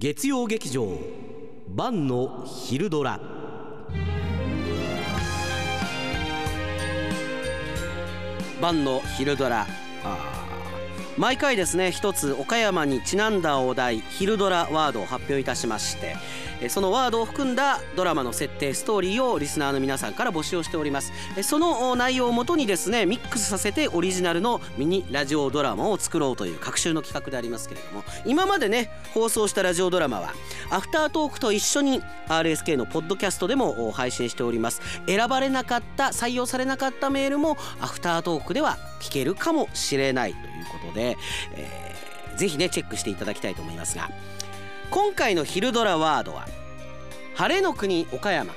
月曜劇場晩の昼ドラ。晩の昼ドラ。毎回ですね一つ岡山にちなんだお題昼ドラワードを発表いたしましてそのワードを含んだドラマの設定ストーリーをリスナーの皆さんから募集をしております。その内容をもとにですねミックスさせてオリジナルのミニラジオドラマを作ろうという各週の企画でありますけれども今までね放送したラジオドラマはアフタートークと一緒に RSK のポッドキャストでも配信しております。選ばれなかった採用されなかったメールもアフタートークでは聞けるかもしれないということで、えー、ぜひねチェックしていただきたいと思いますが今回の昼ドラワードは晴れの国岡山。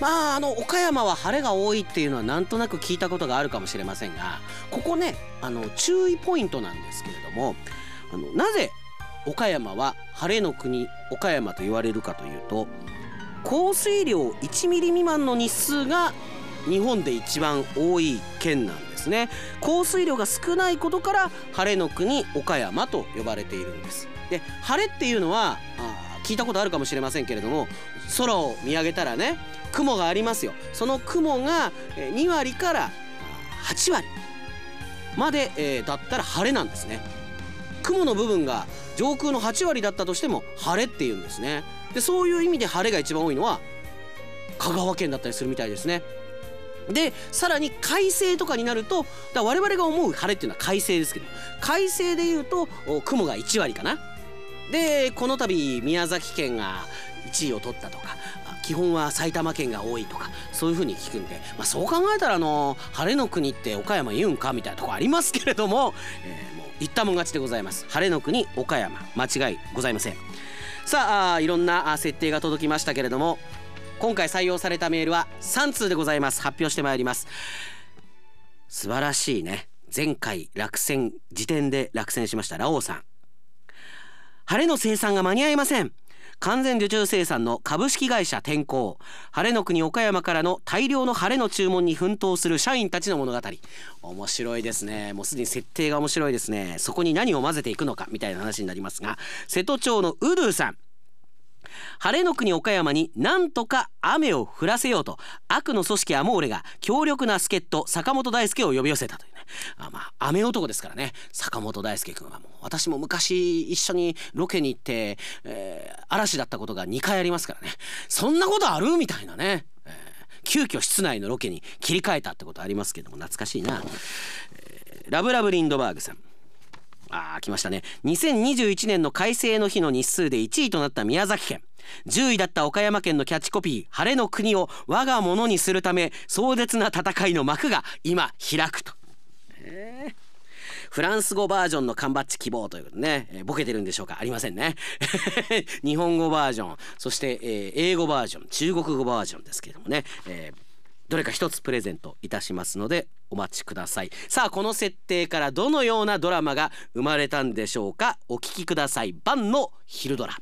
まああの岡山は晴れが多いっていうのはなんとなく聞いたことがあるかもしれませんがここねあの注意ポイントなんですけれどもあのなぜ岡山は晴れの国岡山と言われるかというと降水量1ミリ未満の日数が日本で一番多い県なんですね。降水量が少ないことから晴れの国岡山と呼ばれているんです。で晴れっていうのはあ聞いたことあるかもしれませんけれども空を見上げたらね雲がありますよ。その雲が2割から8割まで、えー、だったら晴れなんですね。雲の部分が上空の8割だったとしても晴れっていうんですね。でそういう意味で晴れが一番多いのは香川県だったりするみたいですね。でさらに快晴とかになるとだ我々が思う晴れっていうのは快晴ですけど快晴でいうと雲が1割かな。でこの度宮崎県が1位を取ったとか基本は埼玉県が多いとかそういう風に聞くんで、まあ、そう考えたらあの晴れの国って岡山言うんかみたいなとこありますけれども、えー、もう言ったもん勝ちでございます。晴れの国岡山間違いございません。さあいろんな設定が届きましたけれども今回採用されたメールは3通でございます。発表してまいります。素晴らしいね。前回落選時点で落選しました。ラオウさん。晴れの生産が間に合いません。完全受注生産の株式会社天候晴れの国岡山からの大量の晴れの注文に奮闘する社員たちの物語。面白いですね。もうすでに設定が面白いですね。そこに何を混ぜていくのかみたいな話になりますが瀬戸町のウドゥさん。晴れの国岡山になんとか雨を降らせようと悪の組織アモーレが強力な助っ人坂本大輔を呼び寄せたというね。あまあ雨男ですからね。坂本大輔君はもう私も昔一緒にロケに行って、えー、嵐だったことが2回ありますからね。そんなことあるみたいなね、えー、急遽室内のロケに切り替えたってことありますけども懐かしいな、えー、ラブラブリンドバーグさん。あー来ましたね。2021年の改正の日の日数で1位となった宮崎県。10位だった岡山県のキャッチコピー「晴れの国を我が物にするため壮絶な戦いの幕が今開く」と。えフランス語バージョンの缶バッジ希望ということでね、えー、ボケてるんでしょうか？ありませんね。日本語バージョンそして、えー、英語バージョン中国語バージョンですけれどもね、えー、どれか一つプレゼントいたしますのでお待ちください。さあこの設定からどのようなドラマが生まれたんでしょうか？お聞きください。晩の昼ドラ。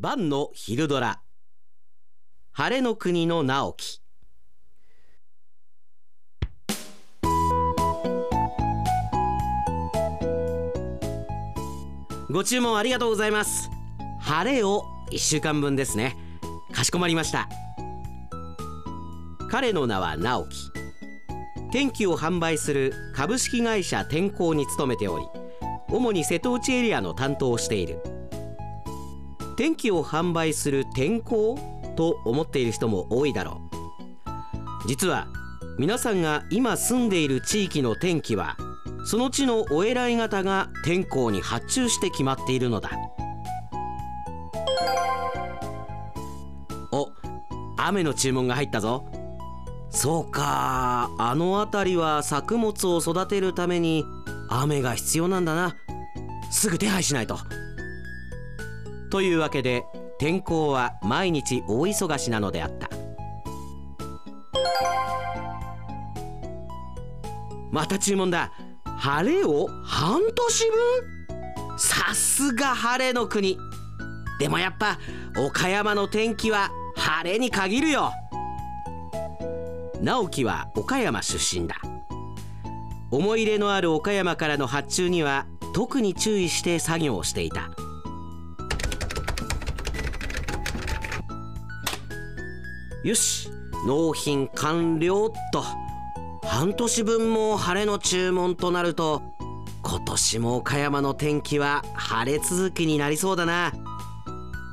晩の昼ドラ。晴れの国の直樹。ご注文ありがとうございます。晴れを1週間分ですね。かしこまりました。彼の名は直樹。天気を販売する株式会社天候に勤めており主に瀬戸内エリアの担当をしている。天気を販売する天候と思っている人も多いだろう。実は皆さんが今住んでいる地域の天気はその地のお偉い方が天候に発注して決まっているのだ。お雨の注文が入ったぞ。そうか。あの辺りは作物を育てるために雨が必要なんだな。すぐ手配しないと。というわけで天候は毎日大忙しなのであった。また注文だ。晴れを半年分？さすが晴れの国。でもやっぱ岡山の天気は晴れに限るよ。直樹は岡山出身だ。思い入れのある岡山からの発注には特に注意して作業をしていた。よし納品完了っと。半年分も晴れの注文となると今年も岡山の天気は晴れ続きになりそうだな。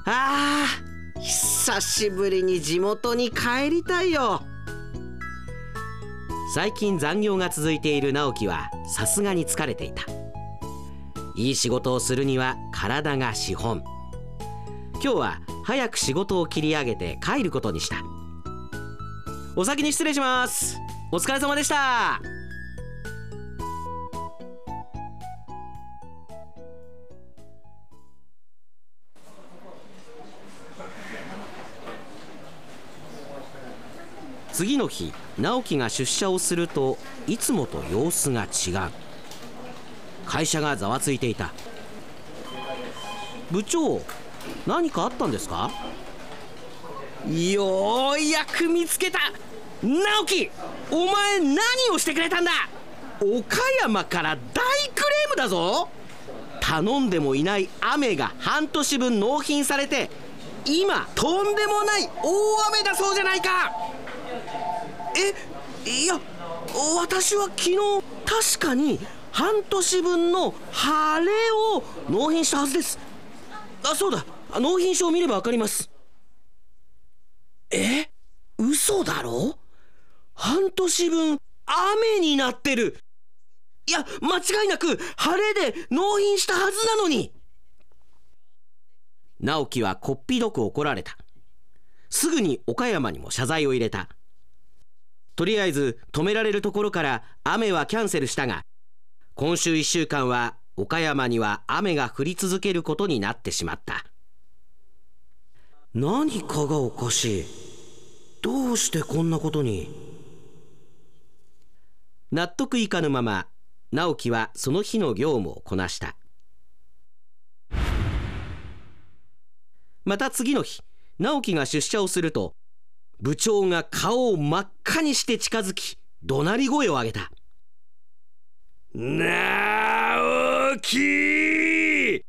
あー久しぶりに地元に帰りたいよ。最近残業が続いている直樹はさすがに疲れていた。いい仕事をするには体が資本。今日は早く仕事を切り上げて帰ることにした。お先に失礼します。お疲れ様でした。次の日直樹が出社をするといつもと様子が違う。会社がざわついていた。部長何かあったんですか？ようやく見つけた。直樹お前何をしてくれたんだ？岡山から大クレームだぞ。頼んでもいない雨が半年分納品されて今とんでもない大雨だそうじゃないか。えいや私は昨日確かに半年分の晴れを納品したはずです。あそうだ。納品書を見れば分かります。え？嘘だろ？半年分雨になってる。いや間違いなく晴れで納品したはずなのに。直樹はこっぴどく怒られた。すぐに岡山にも謝罪を入れた。とりあえず止められるところから雨はキャンセルしたが今週1週間は岡山には雨が降り続けることになってしまった。何かがおかしい。どうしてこんなことに？納得いかぬまま直樹はその日の業務をこなした。また次の日直樹が出社をすると部長が顔を真っ赤にして近づき怒鳴り声を上げた。直樹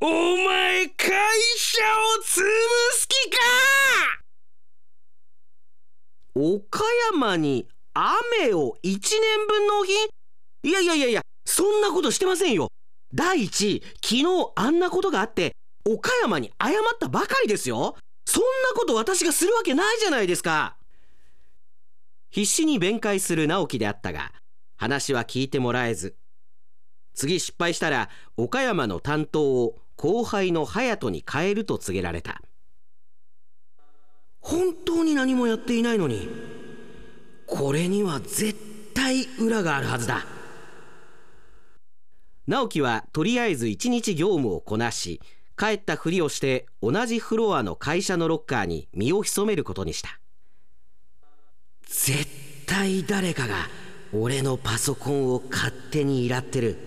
お前会社を潰す気か！岡山に雨を1年分納品いやいやいやいやそんなことしてませんよ。第一昨日あんなことがあって岡山に謝ったばかりですよ。そんなこと私がするわけないじゃないですか。必死に弁解する直樹であったが話は聞いてもらえず。次失敗したら岡山の担当を後輩の隼人に変えると告げられた。本当に何もやっていないのにこれには絶対裏があるはずだ。直樹はとりあえず一日業務をこなし帰ったふりをして同じフロアの会社のロッカーに身を潜めることにした。絶対誰かが俺のパソコンを勝手にいらってる。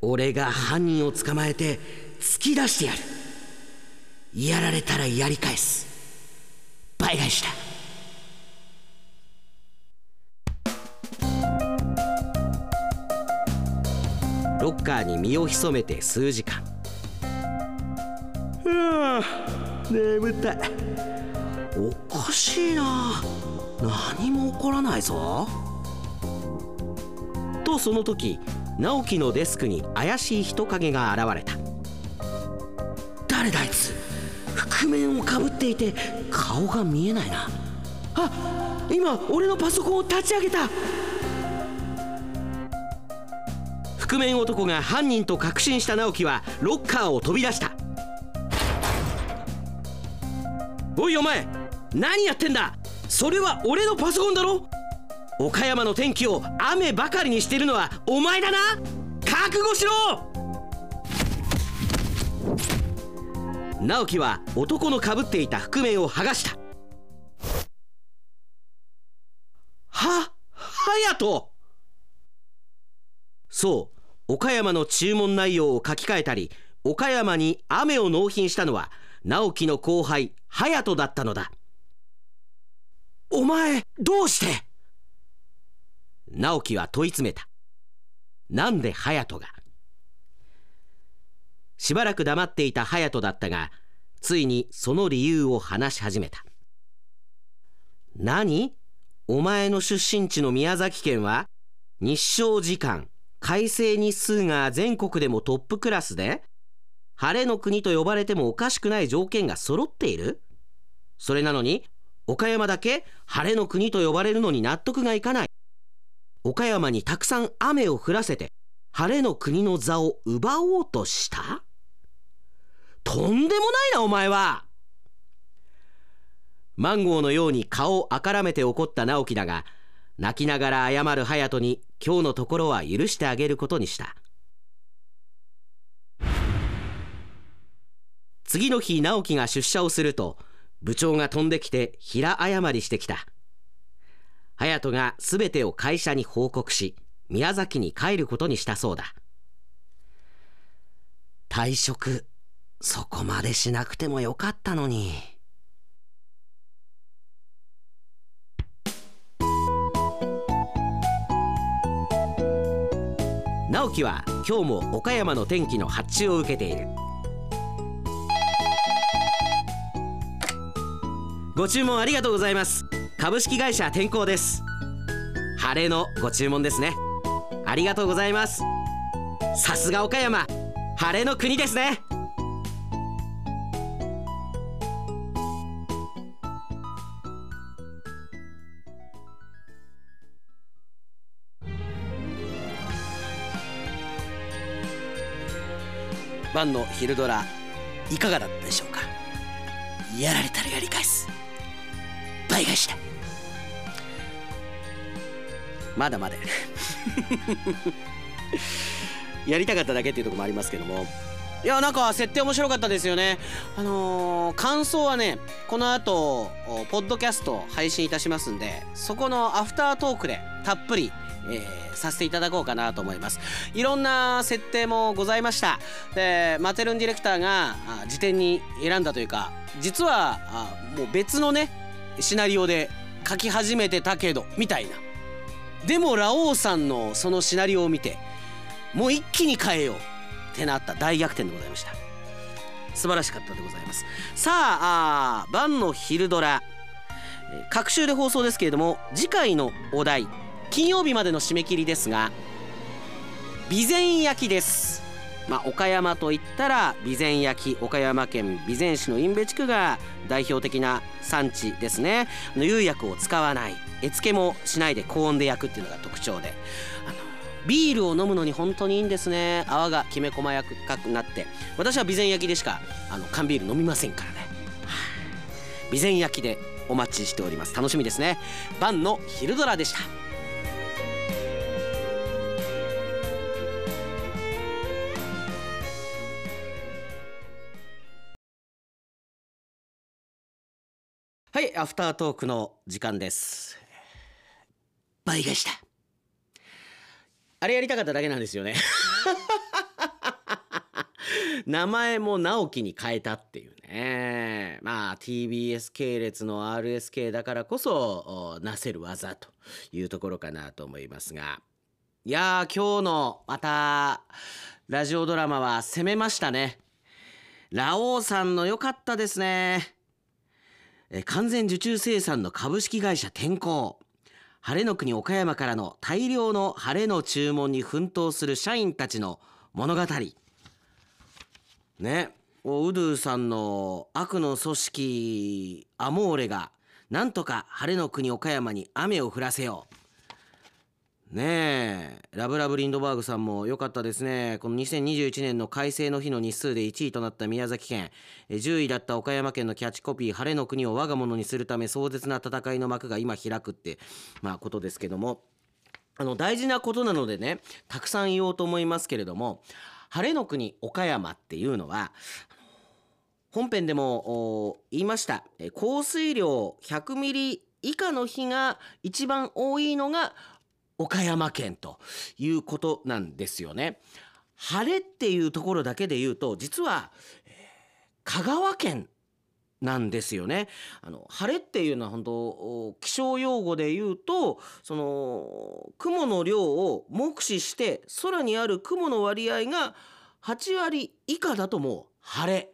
俺が犯人を捕まえて突き出してやる。やられたらやり返す。倍返しだ。ロッカーに身を潜めて数時間。はあ眠たい。おかしいな。何も起こらないぞ。とその時直樹のデスクに怪しい人影が現れた。誰だあいつ。覆面をかぶっていて顔が見えないな。あ今俺のパソコンを立ち上げた。覆面男が犯人と確信した直樹はロッカーを飛び出した。おいお前何やってんだ？それは俺のパソコンだろ？岡山の天気を雨ばかりにしてるのはお前だな？覚悟しろ！直樹は男のかぶっていた覆面を剥がした。は隼人そう岡山の注文内容を書き換えたり岡山に雨を納品したのは直樹の後輩隼人だったのだ。お前どうして？直樹は問い詰めた。なんで隼人が？しばらく黙っていた隼人だったがついにその理由を話し始めた。何？お前の出身地の宮崎県は日照時間快晴日数が全国でもトップクラスで晴れの国と呼ばれてもおかしくない条件が揃っている？それなのに岡山だけ晴れの国と呼ばれるのに納得がいかない。岡山にたくさん雨を降らせて晴れの国の座を奪おうとした？とんでもないなお前は！マンゴーのように顔をあからめて怒った直樹だが泣きながら謝る隼人に今日のところは許してあげることにした。次の日直樹が出社をすると部長が飛んできて平謝りしてきた。隼人が全てを会社に報告し宮崎に帰ることにしたそうだ。退職そこまでしなくてもよかったのに。直樹は今日も岡山の天気の発注を受けている。ご注文ありがとうございます。株式会社天候です。晴れのご注文ですね。ありがとうございます。さすが岡山。晴れの国ですね。晩の昼ドラいかがだったでしょうか？やられたらやり返す。倍返しだ。まだまだや。りたかっただけっていうとこもありますけども。いやなんか設定面白かったですよね。あのー、感想はねこの後ポッドキャスト配信いたしますんでそこのアフタートークでたっぷりえー、させていただこうかなと思います。いろんな設定もございました。でマテルンディレクターが辞典に選んだというか実はあもう別のねシナリオで書き始めてたけどみたいな。でもラオウさんのそのシナリオを見てもう一気に変えようってなった。大逆転でございました。素晴らしかったでございます。さああ晩の昼ドラ。各週で放送ですけれども次回のお題金曜日までの締め切りですが備前焼です。まあ、岡山といったら備前焼岡山県備前市の印部地区が代表的な産地ですね。釉薬を使わない絵付けもしないで高温で焼くっていうのが特徴で。あのビールを飲むのに本当にいいんですね。泡がきめ細やかくなって。私は備前焼でしかあの缶ビール飲みませんからね、備前焼でお待ちしております。楽しみですね。晩の昼ドラでした。はいアフタートークの時間です。倍返しだあれやりたかっただけなんですよね。名前も直樹に変えたっていうね。まあ TBS 系列の RSK だからこそなせる技というところかなと思いますが。いや今日のまたラジオドラマは攻めましたね。ラオウさんの良かったですね。え完全受注生産の株式会社天候。晴れの国岡山からの大量の晴れの注文に奮闘する社員たちの物語。ね。ウドゥさんの悪の組織アモーレがなんとか晴れの国岡山に雨を降らせよう。ねえ。ラブラブリンドバーグさんも良かったですね。この2021年の改正の日の日数で1位となった宮崎県。10位だった岡山県のキャッチコピー「晴れの国を我が物にするため壮絶な戦いの幕が今開く」ってまあことですけども。あの大事なことなのでねたくさん言おうと思いますけれども晴れの国岡山っていうのは本編でも言いました。降水量100ミリ以下の日が一番多いのが岡山県ということなんですよね。晴れっていうところだけで言うと実は、香川県なんですよね。あの晴れっていうのは本当気象用語で言うとその雲の量を目視して空にある雲の割合が8割以下だともう晴れ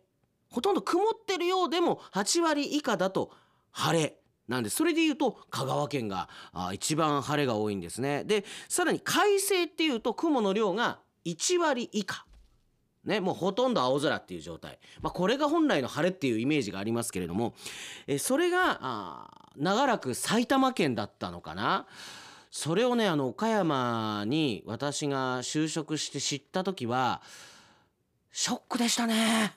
ほとんど曇ってるようでも8割以下だと晴れなんでそれでいうと香川県が一番晴れが多いんですね。でさらに快晴っていうと雲の量が1割以下。ね、もうほとんど青空っていう状態、まあ、これが本来の晴れっていうイメージがありますけれどもえそれが長らく埼玉県だったのかな。それをねあの岡山に私が就職して知った時はショックでしたね。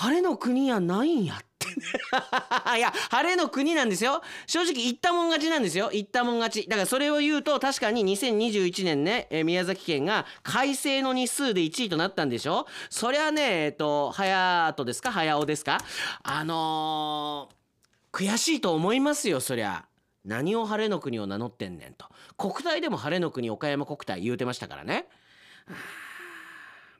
晴れの国やないんやって。ね いや晴れの国なんですよ。正直言ったもん勝ちなんですよ。言ったもん勝ち。だからそれを言うと確かに2021年ね、えー、宮崎県が改正の日数で1位となったんでしょ。そりゃねえっ、ー、と早とですか？早尾ですか？あのー、悔しいと思いますよそりゃ。何を晴れの国を名乗ってんねんと。国体でも晴れの国岡山国体言うてましたからね。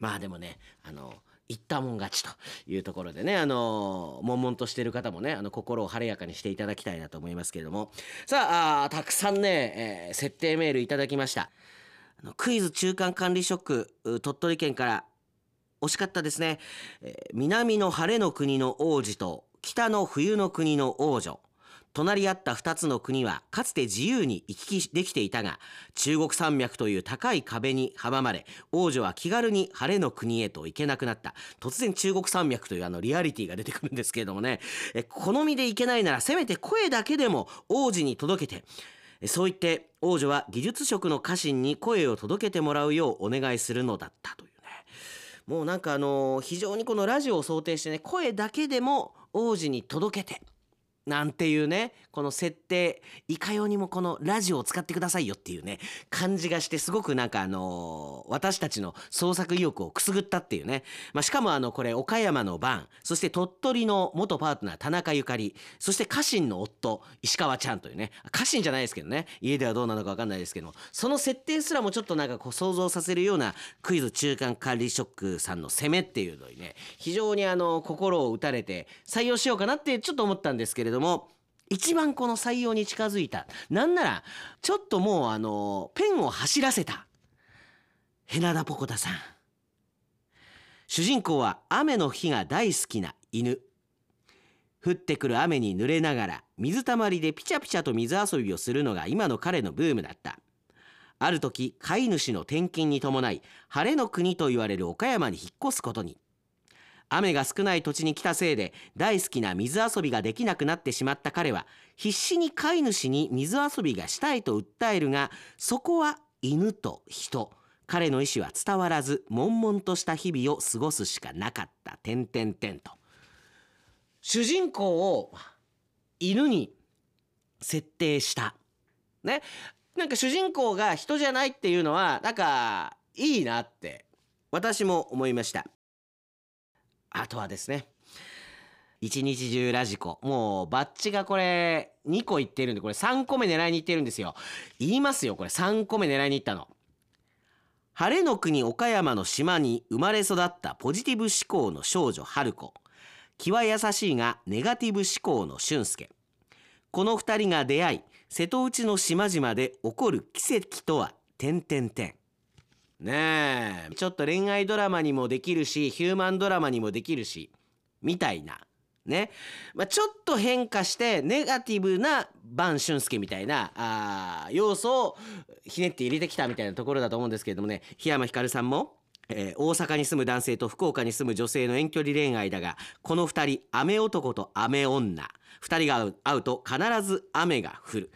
まあでもねあの言ったもん勝ちというところでねあの悶々としてる方もねあの心を晴れやかにしていただきたいなと思いますけれども。さあたくさんね、えー、設定メールいただきました。あのクイズ中間管理職鳥取県から惜しかったですね、えー、南の晴れの国の王子と北の冬の国の王女。隣り合った2つの国はかつて自由に行き来できていたが中国山脈という高い壁に阻まれ王女は気軽に晴れの国へと行けなくなった。突然中国山脈というあのリアリティが出てくるんですけれどもね。え好みで行けないならせめて声だけでも王子に届けて。そう言って王女は技術職の家臣に声を届けてもらうようお願いするのだったというね。もうなんかあの非常にこのラジオを想定してね声だけでも王子に届けて。なんていうねこの設定いかようにもこのラジオを使ってくださいよっていうね感じがしてすごくなんかあのー、私たちの創作意欲をくすぐったっていうね、まあ、しかもあのこれ岡山の番そして鳥取の元パートナー田中ゆかりそして家臣の夫石川ちゃんというね。家臣じゃないですけどね。家ではどうなのか分かんないですけどもその設定すらもちょっとなんかこう想像させるようなクイズ中間管理職さんの攻めっていうのにね非常にあの心を打たれて採用しようかなってちょっと思ったんですけれども一番この採用に近づいた。なんならちょっともうあのペンを走らせた。ヘナダポコタさん。主人公は雨の日が大好きな犬。降ってくる雨に濡れながら水たまりでピチャピチャと水遊びをするのが今の彼のブームだった。ある時飼い主の転勤に伴い晴れの国と言われる岡山に引っ越すことに。雨が少ない土地に来たせいで大好きな水遊びができなくなってしまった彼は必死に飼い主に水遊びがしたいと訴えるがそこは犬と人。彼の意思は伝わらず悶々とした日々を過ごすしかなかった。点点点と。主人公を犬に設定した。ね。なんか主人公が人じゃないっていうのはなんかいいなって私も思いました。あとはですね一日中ラジコ。もうバッチがこれ2個いってるんでこれ3個目狙いにいってるんですよ。言いますよこれ。3個目狙いにいったの。晴れの国岡山の島に生まれ育ったポジティブ思考の少女春子。気は優しいがネガティブ思考の俊介。この2人が出会い瀬戸内の島々で起こる奇跡とは点々点ねえ。ちょっと恋愛ドラマにもできるしヒューマンドラマにもできるしみたいな。ね、まあ、ちょっと変化してネガティブな晩俊介みたいなあ要素をひねって入れてきたみたいなところだと思うんですけれどもね。檜山ひかるさんもえー、大阪に住む男性と福岡に住む女性の遠距離恋愛だがこの2人雨男と雨女。2人が会うと必ず雨が降る。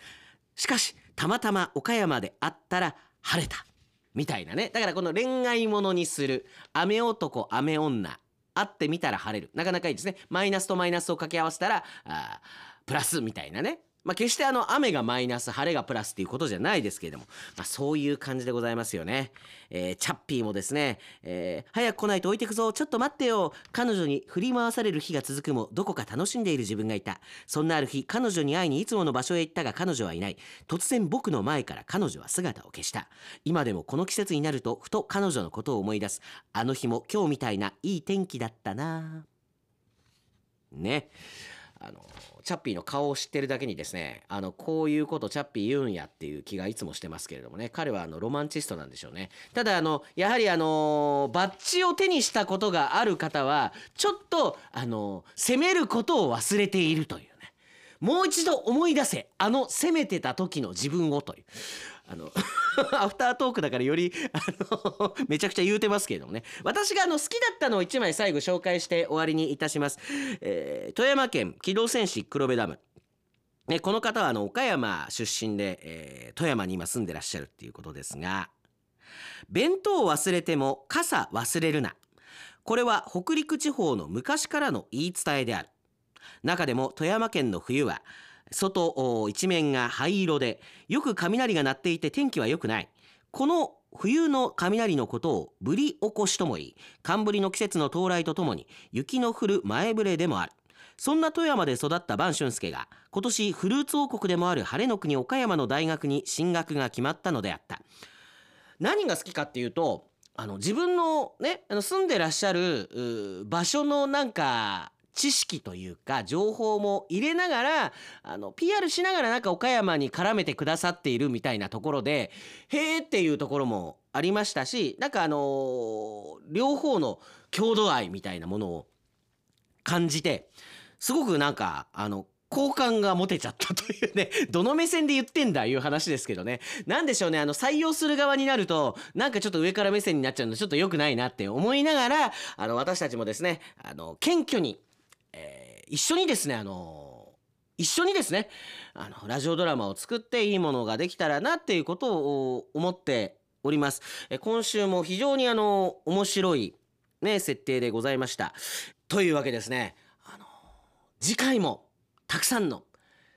しかしたまたま岡山で会ったら晴れた。みたいなね。だからこの恋愛ものにする。雨男雨女。会ってみたら晴れる。なかなかいいですね。マイナスとマイナスを掛け合わせたらあプラスみたいなね。まあ、決してあの雨がマイナス晴れがプラスっていうことじゃないですけれども、まあ、そういう感じでございますよね、えー、チャッピーもですね、えー、早く来ないと置いてくぞちょっと待ってよ。彼女に振り回される日が続くもどこか楽しんでいる自分がいた。そんなある日彼女に会いにいつもの場所へ行ったが彼女はいない。突然僕の前から彼女は姿を消した。今でもこの季節になるとふと彼女のことを思い出す。あの日も今日みたいないい天気だったな。ね。あのチャッピーの顔を知ってるだけにですねあのこういうことチャッピー言うんやっていう気がいつもしてますけれどもね。彼はあのロマンチストなんでしょうね。ただあのやはりあのバッジを手にしたことがある方はちょっとあの責めることを忘れているというね。もう一度思い出せあの攻めてた時の自分をという。あの アフタートークだからよりあの めちゃくちゃ言うてますけれどもね。私があの好きだったのを1枚最後紹介して終わりにいたします、えー、富山県機動戦士黒部ダム。ね、この方はあの岡山出身で、えー、富山に今住んでらっしゃるっていうことですが弁当を忘れても傘忘れるな。これは北陸地方の昔からの言い伝えである。中でも富山県の冬は外一面が灰色でよく雷が鳴っていて天気は良くない。この冬の雷のことをぶり起こしともいい。寒ぶりの季節の到来とともに雪の降る前触れでもある。そんな富山で育った晩俊介が今年フルーツ王国でもある晴れの国岡山の大学に進学が決まったのであった。何が好きかっていうとあの自分のねあの住んでらっしゃる場所のなんか知識というか情報も入れながらあの PR しながらなんか岡山に絡めてくださっているみたいなところでへーっていうところもありましたしなんかあのー、両方の郷土愛みたいなものを感じてすごくなんかあの好感が持てちゃったというね、どの目線で言ってんだいう話ですけどね。なんでしょうね、あの、採用する側になると、なんかちょっと上から目線になっちゃうのちょっと良くないなって思いながら、あの、私たちもですね、あの、謙虚に、一緒にですねあの一緒にですねあのラジオドラマを作っていいものができたらなっていうことを思っております。え今週も非常にあの面白いね設定でございました。というわけですね。あの次回もたくさんの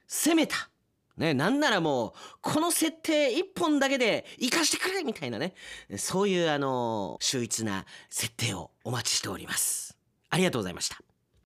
攻めたね、なんならもうこの設定一本だけで生かしてくれみたいなねそういうあの秀逸な設定をお待ちしております。ありがとうございました。